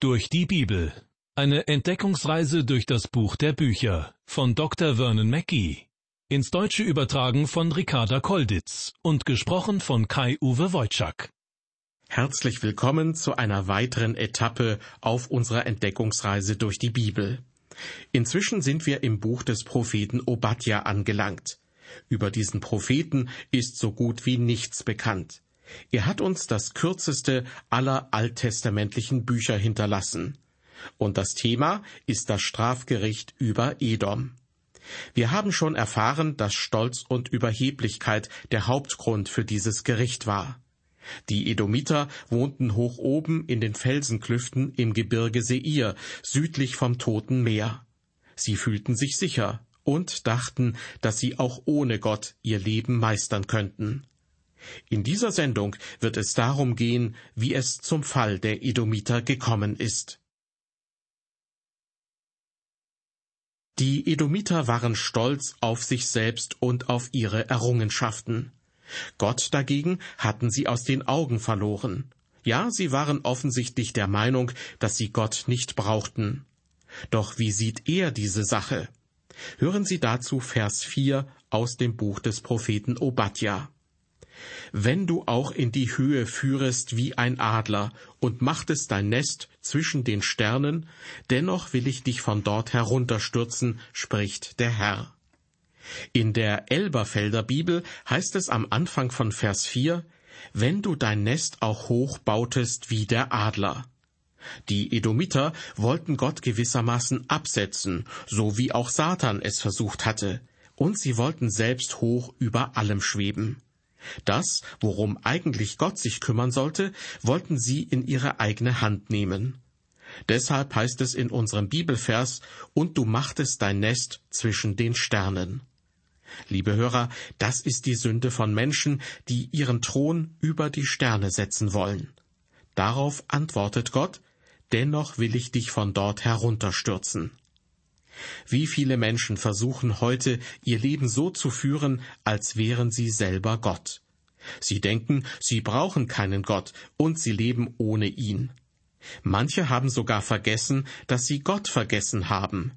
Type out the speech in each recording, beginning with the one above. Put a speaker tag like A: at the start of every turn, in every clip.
A: Durch die Bibel. Eine Entdeckungsreise durch das Buch der Bücher von Dr. Vernon Mackey. Ins Deutsche übertragen von Ricarda Kolditz und gesprochen von Kai-Uwe Wojczak.
B: Herzlich willkommen zu einer weiteren Etappe auf unserer Entdeckungsreise durch die Bibel. Inzwischen sind wir im Buch des Propheten Obadja angelangt. Über diesen Propheten ist so gut wie nichts bekannt. Er hat uns das kürzeste aller alttestamentlichen Bücher hinterlassen. Und das Thema ist das Strafgericht über Edom. Wir haben schon erfahren, dass Stolz und Überheblichkeit der Hauptgrund für dieses Gericht war. Die Edomiter wohnten hoch oben in den Felsenklüften im Gebirge Seir, südlich vom Toten Meer. Sie fühlten sich sicher und dachten, dass sie auch ohne Gott ihr Leben meistern könnten. In dieser Sendung wird es darum gehen, wie es zum Fall der Edomiter gekommen ist. Die Edomiter waren stolz auf sich selbst und auf ihre Errungenschaften. Gott dagegen hatten sie aus den Augen verloren. Ja, sie waren offensichtlich der Meinung, dass sie Gott nicht brauchten. Doch wie sieht er diese Sache? Hören Sie dazu Vers 4 aus dem Buch des Propheten Obadja. Wenn du auch in die Höhe führest wie ein Adler und machtest dein Nest zwischen den Sternen, dennoch will ich dich von dort herunterstürzen, spricht der Herr. In der Elberfelder Bibel heißt es am Anfang von Vers 4, wenn du dein Nest auch hoch bautest wie der Adler. Die Edomiter wollten Gott gewissermaßen absetzen, so wie auch Satan es versucht hatte, und sie wollten selbst hoch über allem schweben. Das, worum eigentlich Gott sich kümmern sollte, wollten sie in ihre eigene Hand nehmen. Deshalb heißt es in unserem Bibelvers, und du machtest dein Nest zwischen den Sternen. Liebe Hörer, das ist die Sünde von Menschen, die ihren Thron über die Sterne setzen wollen. Darauf antwortet Gott, dennoch will ich dich von dort herunterstürzen. Wie viele Menschen versuchen heute, ihr Leben so zu führen, als wären sie selber Gott. Sie denken, sie brauchen keinen Gott und sie leben ohne ihn. Manche haben sogar vergessen, dass sie Gott vergessen haben.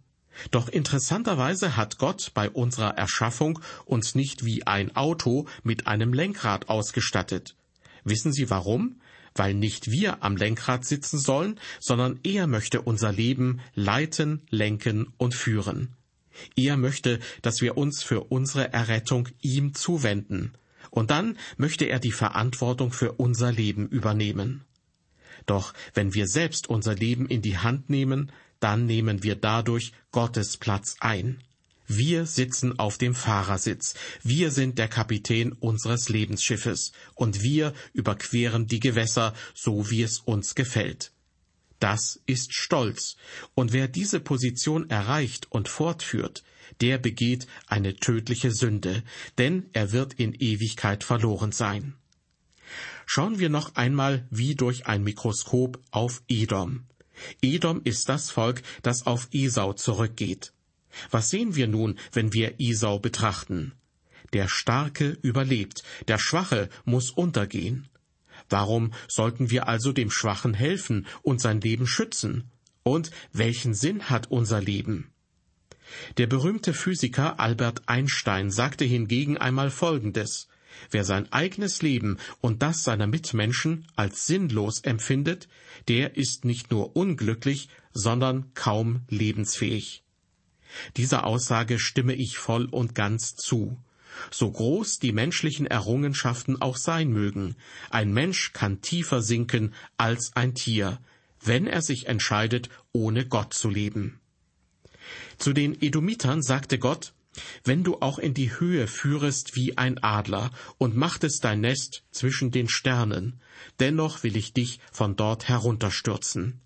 B: Doch interessanterweise hat Gott bei unserer Erschaffung uns nicht wie ein Auto mit einem Lenkrad ausgestattet. Wissen Sie warum? Weil nicht wir am Lenkrad sitzen sollen, sondern er möchte unser Leben leiten, lenken und führen. Er möchte, dass wir uns für unsere Errettung ihm zuwenden, und dann möchte er die Verantwortung für unser Leben übernehmen. Doch wenn wir selbst unser Leben in die Hand nehmen, dann nehmen wir dadurch Gottes Platz ein. Wir sitzen auf dem Fahrersitz. Wir sind der Kapitän unseres Lebensschiffes. Und wir überqueren die Gewässer, so wie es uns gefällt. Das ist Stolz. Und wer diese Position erreicht und fortführt, der begeht eine tödliche Sünde, denn er wird in Ewigkeit verloren sein. Schauen wir noch einmal wie durch ein Mikroskop auf Edom. Edom ist das Volk, das auf Esau zurückgeht. Was sehen wir nun, wenn wir Isau betrachten? Der Starke überlebt, der Schwache muss untergehen. Warum sollten wir also dem Schwachen helfen und sein Leben schützen? Und welchen Sinn hat unser Leben? Der berühmte Physiker Albert Einstein sagte hingegen einmal Folgendes Wer sein eigenes Leben und das seiner Mitmenschen als sinnlos empfindet, der ist nicht nur unglücklich, sondern kaum lebensfähig. Dieser Aussage stimme ich voll und ganz zu. So groß die menschlichen Errungenschaften auch sein mögen, ein Mensch kann tiefer sinken als ein Tier, wenn er sich entscheidet, ohne Gott zu leben. Zu den Edomitern sagte Gott, wenn du auch in die Höhe führest wie ein Adler und machtest dein Nest zwischen den Sternen, dennoch will ich dich von dort herunterstürzen.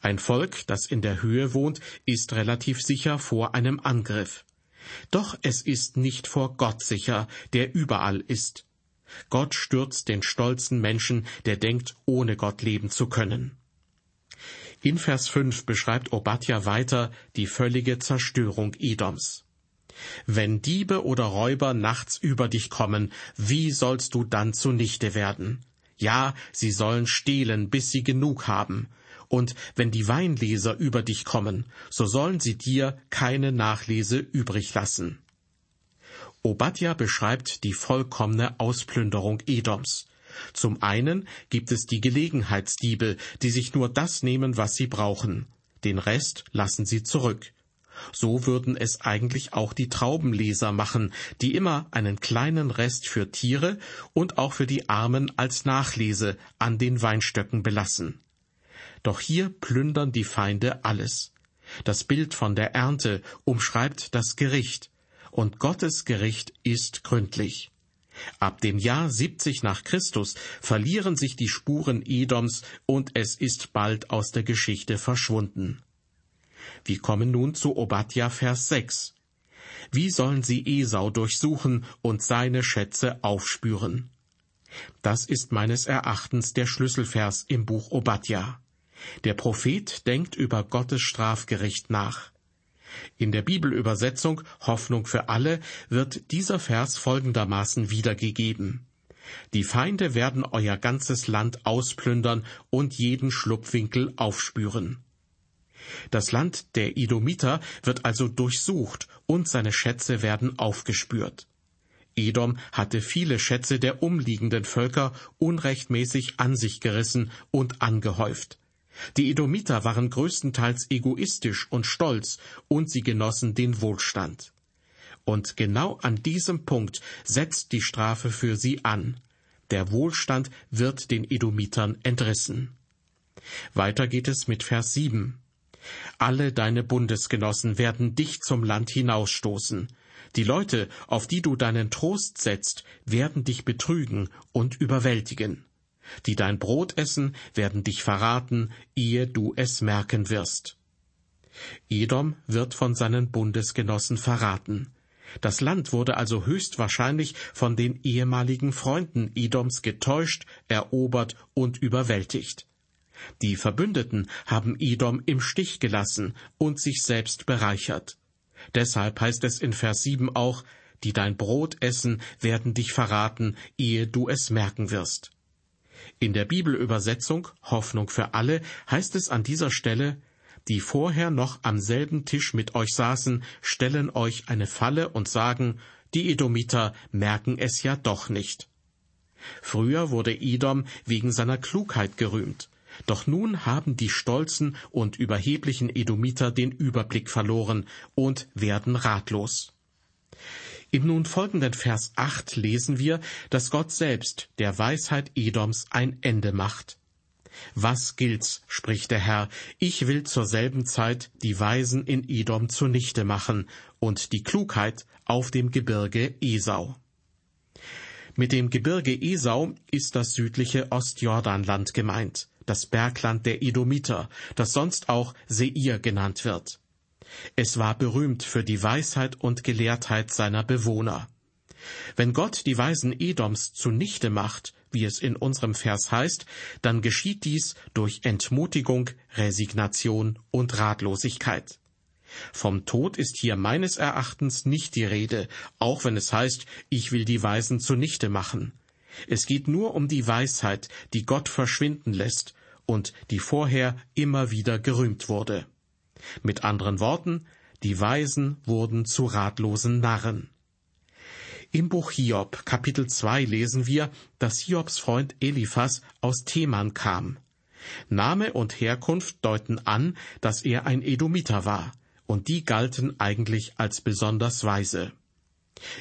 B: Ein Volk, das in der Höhe wohnt, ist relativ sicher vor einem Angriff. Doch es ist nicht vor Gott sicher, der überall ist. Gott stürzt den stolzen Menschen, der denkt, ohne Gott leben zu können. In Vers 5 beschreibt Obadja weiter die völlige Zerstörung Edoms. Wenn Diebe oder Räuber nachts über dich kommen, wie sollst du dann zunichte werden? Ja, sie sollen stehlen, bis sie genug haben, und wenn die Weinleser über dich kommen, so sollen sie dir keine Nachlese übrig lassen. Obadja beschreibt die vollkommene Ausplünderung Edoms. Zum einen gibt es die Gelegenheitsdiebe, die sich nur das nehmen, was sie brauchen. Den Rest lassen sie zurück. So würden es eigentlich auch die Traubenleser machen, die immer einen kleinen Rest für Tiere und auch für die Armen als Nachlese an den Weinstöcken belassen. Doch hier plündern die Feinde alles. Das Bild von der Ernte umschreibt das Gericht, und Gottes Gericht ist gründlich. Ab dem Jahr 70 nach Christus verlieren sich die Spuren Edoms und es ist bald aus der Geschichte verschwunden. Wir kommen nun zu Obadja Vers 6. Wie sollen sie Esau durchsuchen und seine Schätze aufspüren? Das ist meines Erachtens der Schlüsselvers im Buch Obadja. Der Prophet denkt über Gottes Strafgericht nach. In der Bibelübersetzung Hoffnung für alle wird dieser Vers folgendermaßen wiedergegeben. Die Feinde werden euer ganzes Land ausplündern und jeden Schlupfwinkel aufspüren. Das Land der Edomiter wird also durchsucht und seine Schätze werden aufgespürt. Edom hatte viele Schätze der umliegenden Völker unrechtmäßig an sich gerissen und angehäuft. Die Edomiter waren größtenteils egoistisch und stolz, und sie genossen den Wohlstand. Und genau an diesem Punkt setzt die Strafe für sie an. Der Wohlstand wird den Edomitern entrissen. Weiter geht es mit Vers 7. Alle deine Bundesgenossen werden dich zum Land hinausstoßen. Die Leute, auf die du deinen Trost setzt, werden dich betrügen und überwältigen. Die dein Brot essen, werden dich verraten, ehe du es merken wirst. Edom wird von seinen Bundesgenossen verraten. Das Land wurde also höchstwahrscheinlich von den ehemaligen Freunden Edoms getäuscht, erobert und überwältigt. Die Verbündeten haben Edom im Stich gelassen und sich selbst bereichert. Deshalb heißt es in Vers 7 auch, die dein Brot essen, werden dich verraten, ehe du es merken wirst. In der Bibelübersetzung Hoffnung für alle heißt es an dieser Stelle, die vorher noch am selben Tisch mit euch saßen, stellen euch eine Falle und sagen, die Edomiter merken es ja doch nicht. Früher wurde Edom wegen seiner Klugheit gerühmt, doch nun haben die stolzen und überheblichen Edomiter den Überblick verloren und werden ratlos. Im nun folgenden Vers 8 lesen wir, dass Gott selbst der Weisheit Edoms ein Ende macht. Was gilt's, spricht der Herr, ich will zur selben Zeit die Weisen in Edom zunichte machen und die Klugheit auf dem Gebirge Esau. Mit dem Gebirge Esau ist das südliche Ostjordanland gemeint, das Bergland der Edomiter, das sonst auch Seir genannt wird. Es war berühmt für die Weisheit und Gelehrtheit seiner Bewohner. Wenn Gott die Weisen Edoms zunichte macht, wie es in unserem Vers heißt, dann geschieht dies durch Entmutigung, Resignation und Ratlosigkeit. Vom Tod ist hier meines Erachtens nicht die Rede, auch wenn es heißt, ich will die Weisen zunichte machen. Es geht nur um die Weisheit, die Gott verschwinden lässt und die vorher immer wieder gerühmt wurde. Mit anderen Worten, die Weisen wurden zu ratlosen Narren. Im Buch Hiob, Kapitel 2, lesen wir, dass Hiobs Freund Eliphas aus Theman kam. Name und Herkunft deuten an, dass er ein Edomiter war, und die galten eigentlich als besonders weise.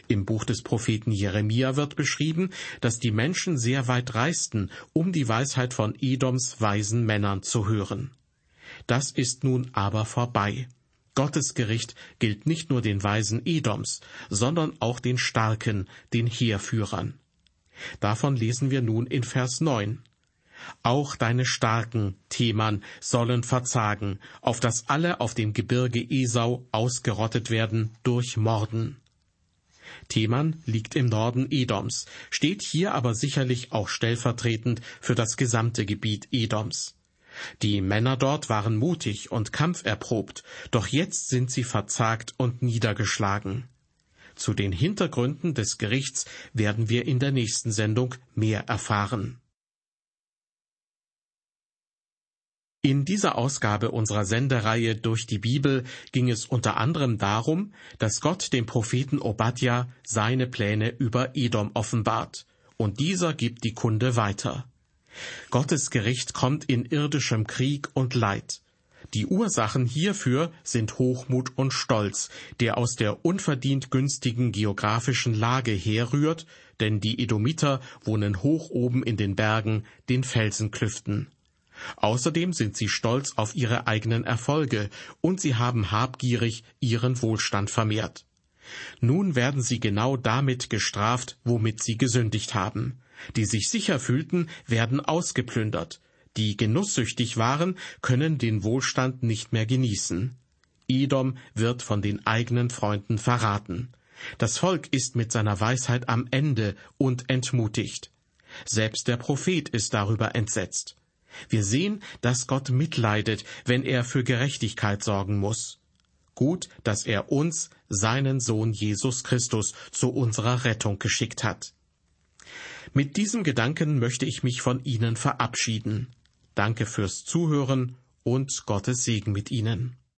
B: Im Buch des Propheten Jeremia wird beschrieben, dass die Menschen sehr weit reisten, um die Weisheit von Edoms weisen Männern zu hören. Das ist nun aber vorbei. Gottes Gericht gilt nicht nur den Weisen Edoms, sondern auch den Starken, den Heerführern. Davon lesen wir nun in Vers 9. Auch deine Starken, Theman, sollen verzagen, auf dass alle auf dem Gebirge Esau ausgerottet werden durch Morden. Theman liegt im Norden Edoms, steht hier aber sicherlich auch stellvertretend für das gesamte Gebiet Edoms. Die Männer dort waren mutig und kampferprobt, doch jetzt sind sie verzagt und niedergeschlagen. Zu den Hintergründen des Gerichts werden wir in der nächsten Sendung mehr erfahren. In dieser Ausgabe unserer Sendereihe durch die Bibel ging es unter anderem darum, dass Gott dem Propheten Obadja seine Pläne über Edom offenbart, und dieser gibt die Kunde weiter. Gottes Gericht kommt in irdischem Krieg und Leid. Die Ursachen hierfür sind Hochmut und Stolz, der aus der unverdient günstigen geografischen Lage herrührt, denn die Edomiter wohnen hoch oben in den Bergen, den Felsenklüften. Außerdem sind sie stolz auf ihre eigenen Erfolge und sie haben habgierig ihren Wohlstand vermehrt. Nun werden sie genau damit gestraft, womit sie gesündigt haben. Die sich sicher fühlten, werden ausgeplündert. Die genusssüchtig waren, können den Wohlstand nicht mehr genießen. Edom wird von den eigenen Freunden verraten. Das Volk ist mit seiner Weisheit am Ende und entmutigt. Selbst der Prophet ist darüber entsetzt. Wir sehen, dass Gott mitleidet, wenn er für Gerechtigkeit sorgen muss. Gut, dass er uns, seinen Sohn Jesus Christus, zu unserer Rettung geschickt hat. Mit diesem Gedanken möchte ich mich von Ihnen verabschieden. Danke fürs Zuhören und Gottes Segen mit Ihnen.